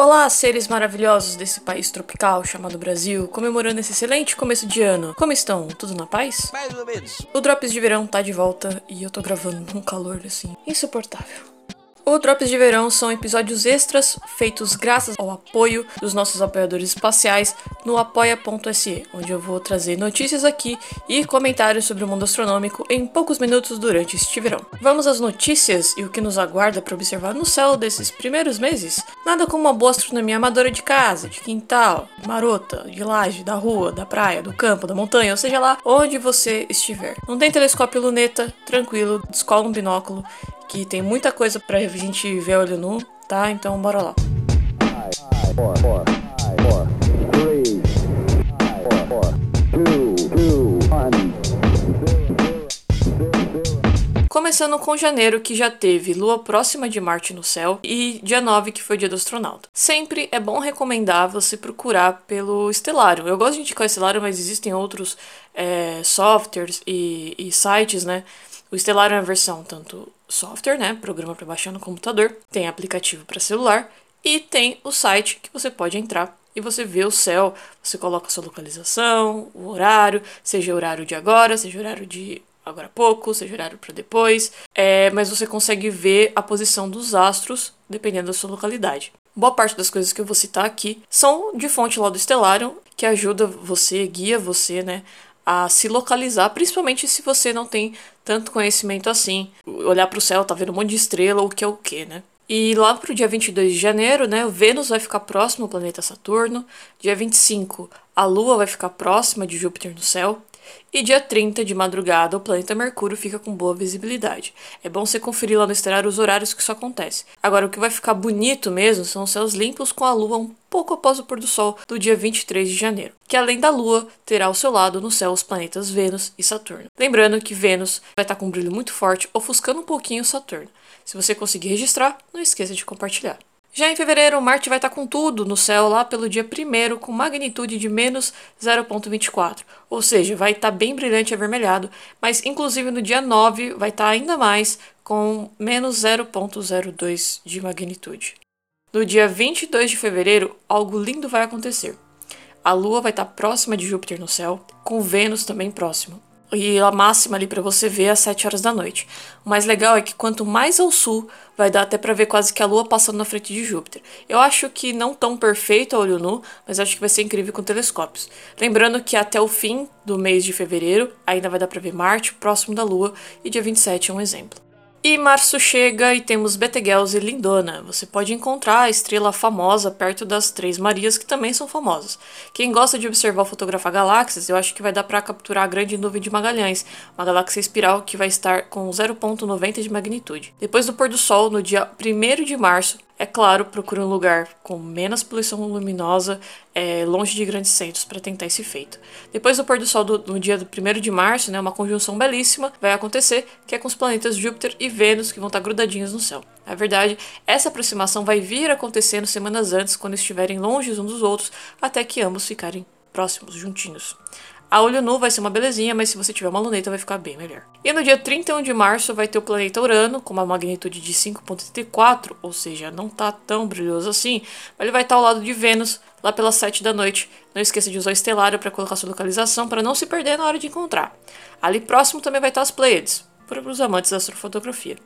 Olá, seres maravilhosos desse país tropical chamado Brasil, comemorando esse excelente começo de ano. Como estão? Tudo na paz? Mais ou menos. O Drops de Verão tá de volta e eu tô gravando num calor assim insuportável. O Drops de Verão são episódios extras feitos graças ao apoio dos nossos apoiadores espaciais no apoia.se, onde eu vou trazer notícias aqui e comentários sobre o mundo astronômico em poucos minutos durante este verão. Vamos às notícias e o que nos aguarda para observar no céu desses primeiros meses? Nada como uma boa astronomia amadora de casa, de quintal, marota, de laje, da rua, da praia, do campo, da montanha, ou seja lá onde você estiver. Não tem telescópio luneta, tranquilo, descola um binóculo que tem muita coisa pra gente ver olho nu, tá? Então bora lá. Começando com janeiro, que já teve lua próxima de Marte no céu, e dia 9, que foi o dia do astronauta. Sempre é bom recomendar você procurar pelo Estelário. Eu gosto de indicar o Estelário, mas existem outros é, softwares e, e sites, né? O Estelário é a versão tanto software, né, programa para baixar no computador, tem aplicativo para celular e tem o site que você pode entrar e você vê o céu, você coloca a sua localização, o horário, seja o horário de agora, seja o horário de agora há pouco, seja horário para depois, é, mas você consegue ver a posição dos astros dependendo da sua localidade. Boa parte das coisas que eu vou citar aqui são de fonte lá do Stellarium, que ajuda você, guia você, né, a se localizar, principalmente se você não tem tanto conhecimento assim. Olhar para o céu, tá vendo um monte de estrela, o que é o que, né? E lá pro dia 22 de janeiro, né, o Vênus vai ficar próximo ao planeta Saturno. Dia 25, a Lua vai ficar próxima de Júpiter no céu. E dia 30 de madrugada, o planeta Mercúrio fica com boa visibilidade. É bom você conferir lá no estelar os horários que isso acontece. Agora, o que vai ficar bonito mesmo são os céus limpos com a lua um pouco após o pôr do sol do dia 23 de janeiro, que além da lua, terá ao seu lado no céu os planetas Vênus e Saturno. Lembrando que Vênus vai estar com um brilho muito forte, ofuscando um pouquinho Saturno. Se você conseguir registrar, não esqueça de compartilhar. Já em fevereiro, Marte vai estar com tudo no céu lá pelo dia 1 com magnitude de menos 0,24, ou seja, vai estar bem brilhante e avermelhado, mas inclusive no dia 9 vai estar ainda mais com menos 0,02 de magnitude. No dia 22 de fevereiro, algo lindo vai acontecer. A Lua vai estar próxima de Júpiter no céu, com Vênus também próximo e a máxima ali para você ver às 7 horas da noite. O mais legal é que quanto mais ao sul, vai dar até para ver quase que a lua passando na frente de Júpiter. Eu acho que não tão perfeito a olho nu, mas acho que vai ser incrível com telescópios. Lembrando que até o fim do mês de fevereiro ainda vai dar para ver Marte próximo da lua e dia 27 é um exemplo. E março chega e temos Betelgeuse e Lindona. Você pode encontrar a estrela famosa perto das Três Marias, que também são famosas. Quem gosta de observar fotografar galáxias, eu acho que vai dar para capturar a grande nuvem de Magalhães, uma galáxia espiral que vai estar com 0,90 de magnitude. Depois do pôr do sol, no dia 1 de março, é claro, procure um lugar com menos poluição luminosa, é, longe de grandes centros, para tentar esse feito. Depois do pôr do sol do, no dia do 1 de março, né, uma conjunção belíssima vai acontecer, que é com os planetas Júpiter e Vênus, que vão estar grudadinhos no céu. Na verdade, essa aproximação vai vir acontecendo semanas antes, quando estiverem longe uns dos outros, até que ambos ficarem próximos, juntinhos. A olho nu vai ser uma belezinha, mas se você tiver uma luneta vai ficar bem melhor. E no dia 31 de março vai ter o planeta Urano com uma magnitude de 5.34, ou seja, não tá tão brilhoso assim, mas ele vai estar ao lado de Vênus lá pelas 7 da noite. Não esqueça de usar o estelário para colocar sua localização para não se perder na hora de encontrar. Ali próximo também vai estar as Pleiades, para os amantes da astrofotografia.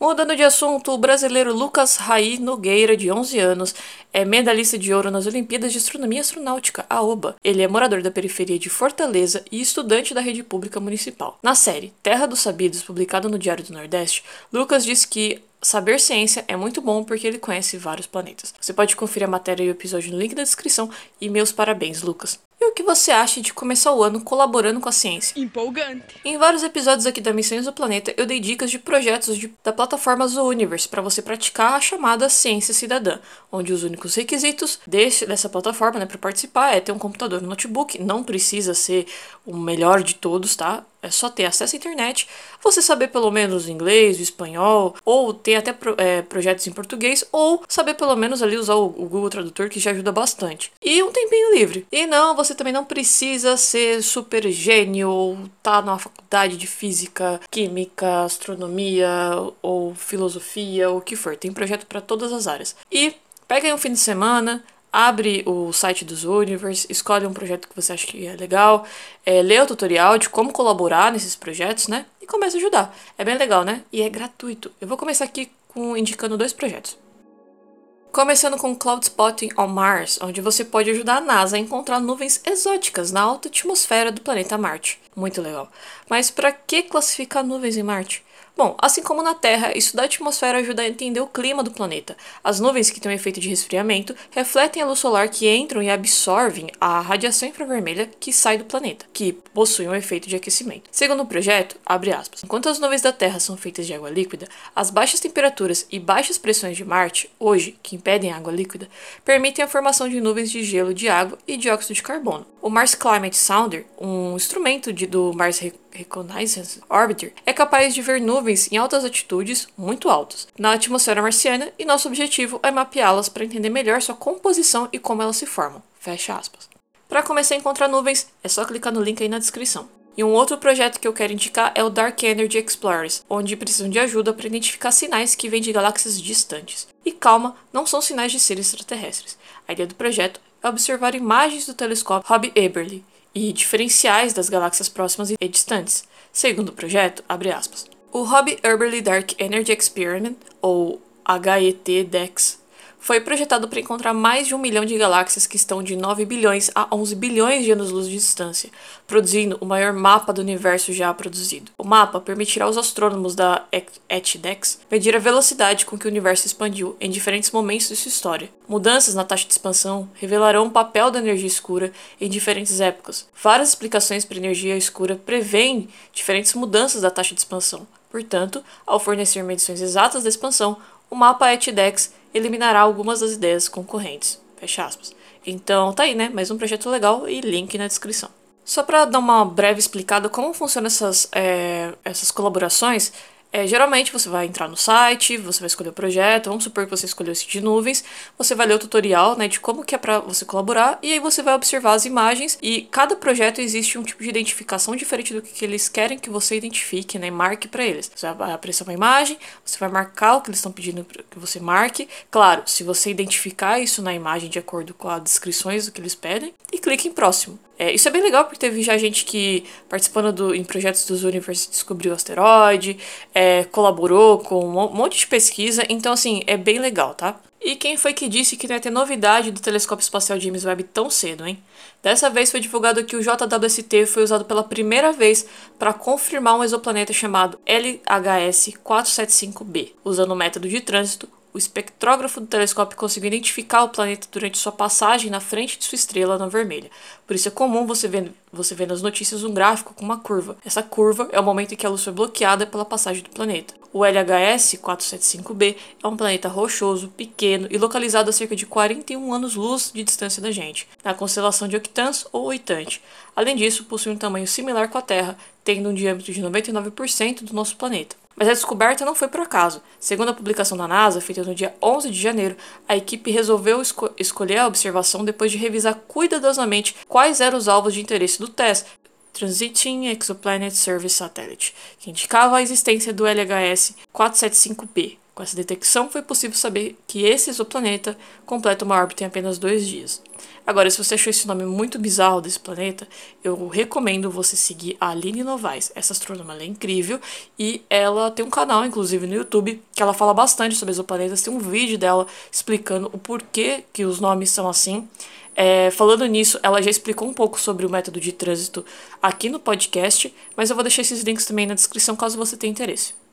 Mudando de assunto, o brasileiro Lucas Raí Nogueira, de 11 anos, é medalhista de ouro nas Olimpíadas de Astronomia Astronáutica, a OBA. Ele é morador da periferia de Fortaleza e estudante da rede pública municipal. Na série Terra dos Sabidos, publicada no Diário do Nordeste, Lucas diz que Saber ciência é muito bom porque ele conhece vários planetas. Você pode conferir a matéria e o episódio no link da descrição. E meus parabéns, Lucas. O que você acha de começar o ano colaborando com a ciência? Empolgante. Em vários episódios aqui da Missões do Planeta, eu dei dicas de projetos de, da plataforma Zooniverse para você praticar a chamada ciência cidadã, onde os únicos requisitos desse, dessa plataforma né, para participar é ter um computador, um notebook, não precisa ser o melhor de todos, tá? É só ter acesso à internet, você saber pelo menos inglês, o espanhol, ou ter até pro, é, projetos em português, ou saber pelo menos ali usar o, o Google Tradutor, que já ajuda bastante. E um tempinho livre. E não, você também não precisa ser super gênio ou tá numa faculdade de física, química, astronomia ou filosofia, ou o que for. Tem projeto para todas as áreas. E Pega aí um fim de semana, abre o site dos Universe, escolhe um projeto que você acha que é legal, é, lê o tutorial de como colaborar nesses projetos, né? E começa a ajudar. É bem legal, né? E é gratuito. Eu vou começar aqui com indicando dois projetos. Começando com Cloud Spotting on Mars, onde você pode ajudar a NASA a encontrar nuvens exóticas na alta atmosfera do planeta Marte. Muito legal. Mas para que classificar nuvens em Marte? Bom, assim como na Terra, estudar a atmosfera ajuda a entender o clima do planeta. As nuvens que têm um efeito de resfriamento refletem a luz solar que entram e absorvem a radiação infravermelha que sai do planeta, que possui um efeito de aquecimento. Segundo o projeto, aspas, enquanto as nuvens da Terra são feitas de água líquida, as baixas temperaturas e baixas pressões de Marte, hoje, que impedem a água líquida, permitem a formação de nuvens de gelo de água e dióxido de carbono. O Mars Climate Sounder, um instrumento de, do Mars Reconnaissance Orbiter, é capaz de ver nuvens em altas altitudes, muito altas, na atmosfera marciana e nosso objetivo é mapeá-las para entender melhor sua composição e como elas se formam. Fecha aspas. Para começar a encontrar nuvens, é só clicar no link aí na descrição. E um outro projeto que eu quero indicar é o Dark Energy Explorers, onde precisam de ajuda para identificar sinais que vêm de galáxias distantes. E calma, não são sinais de seres extraterrestres. A ideia do projeto é observar imagens do telescópio Hobby Eberly e diferenciais das galáxias próximas e distantes. Segundo o projeto, aspas, o Hobby Eberly Dark Energy Experiment, ou HET-DEX, foi projetado para encontrar mais de um milhão de galáxias que estão de 9 bilhões a 11 bilhões de anos-luz de distância, produzindo o maior mapa do universo já produzido. O mapa permitirá aos astrônomos da ETDEX medir a velocidade com que o universo expandiu em diferentes momentos de sua história. Mudanças na taxa de expansão revelarão o papel da energia escura em diferentes épocas. Várias explicações para energia escura prevêem diferentes mudanças da taxa de expansão. Portanto, ao fornecer medições exatas da expansão, o mapa ETDEX eliminará algumas das ideias concorrentes. Fecha aspas. Então tá aí, né? Mais um projeto legal e link na descrição. Só para dar uma breve explicada como funcionam essas, é, essas colaborações, é, geralmente você vai entrar no site, você vai escolher o projeto, vamos supor que você escolheu esse de nuvens, você vai ler o tutorial né, de como que é para você colaborar e aí você vai observar as imagens e cada projeto existe um tipo de identificação diferente do que, que eles querem que você identifique, né, marque para eles. Você vai aparecer uma imagem, você vai marcar o que eles estão pedindo que você marque. Claro, se você identificar isso na imagem de acordo com as descrições do que eles pedem clique em próximo. É, isso é bem legal porque teve já gente que, participando do, em projetos dos Universe, descobriu o asteroide, é, colaborou com um monte de pesquisa, então, assim, é bem legal, tá? E quem foi que disse que não ia ter novidade do telescópio espacial James Webb tão cedo, hein? Dessa vez foi divulgado que o JWST foi usado pela primeira vez para confirmar um exoplaneta chamado LHS 475b, usando o método de trânsito o espectrógrafo do telescópio conseguiu identificar o planeta durante sua passagem na frente de sua estrela na vermelha. Por isso é comum você ver, você ver nas notícias um gráfico com uma curva. Essa curva é o momento em que a luz foi bloqueada pela passagem do planeta. O LHS 475b é um planeta rochoso, pequeno e localizado a cerca de 41 anos-luz de distância da gente, na constelação de Octans ou Oitante. Além disso, possui um tamanho similar com a Terra, tendo um diâmetro de 99% do nosso planeta. Mas a descoberta não foi por acaso. Segundo a publicação da NASA, feita no dia 11 de janeiro, a equipe resolveu esco escolher a observação depois de revisar cuidadosamente quais eram os alvos de interesse do TESS, Transiting Exoplanet Service Satellite, que indicava a existência do LHS 475P. Com essa detecção, foi possível saber que esse exoplaneta completa uma órbita em apenas dois dias. Agora, se você achou esse nome muito bizarro desse planeta, eu recomendo você seguir a Aline Novaes. Essa astrônoma é incrível e ela tem um canal, inclusive, no YouTube, que ela fala bastante sobre exoplanetas. Tem um vídeo dela explicando o porquê que os nomes são assim. É, falando nisso, ela já explicou um pouco sobre o método de trânsito aqui no podcast, mas eu vou deixar esses links também na descrição caso você tenha interesse.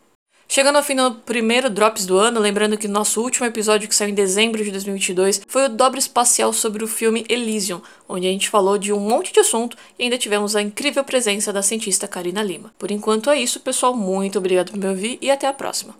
Chegando ao fim do primeiro Drops do ano, lembrando que nosso último episódio que saiu em dezembro de 2022 foi o dobro espacial sobre o filme Elysium, onde a gente falou de um monte de assunto e ainda tivemos a incrível presença da cientista Karina Lima. Por enquanto é isso, pessoal. Muito obrigado por me ouvir e até a próxima.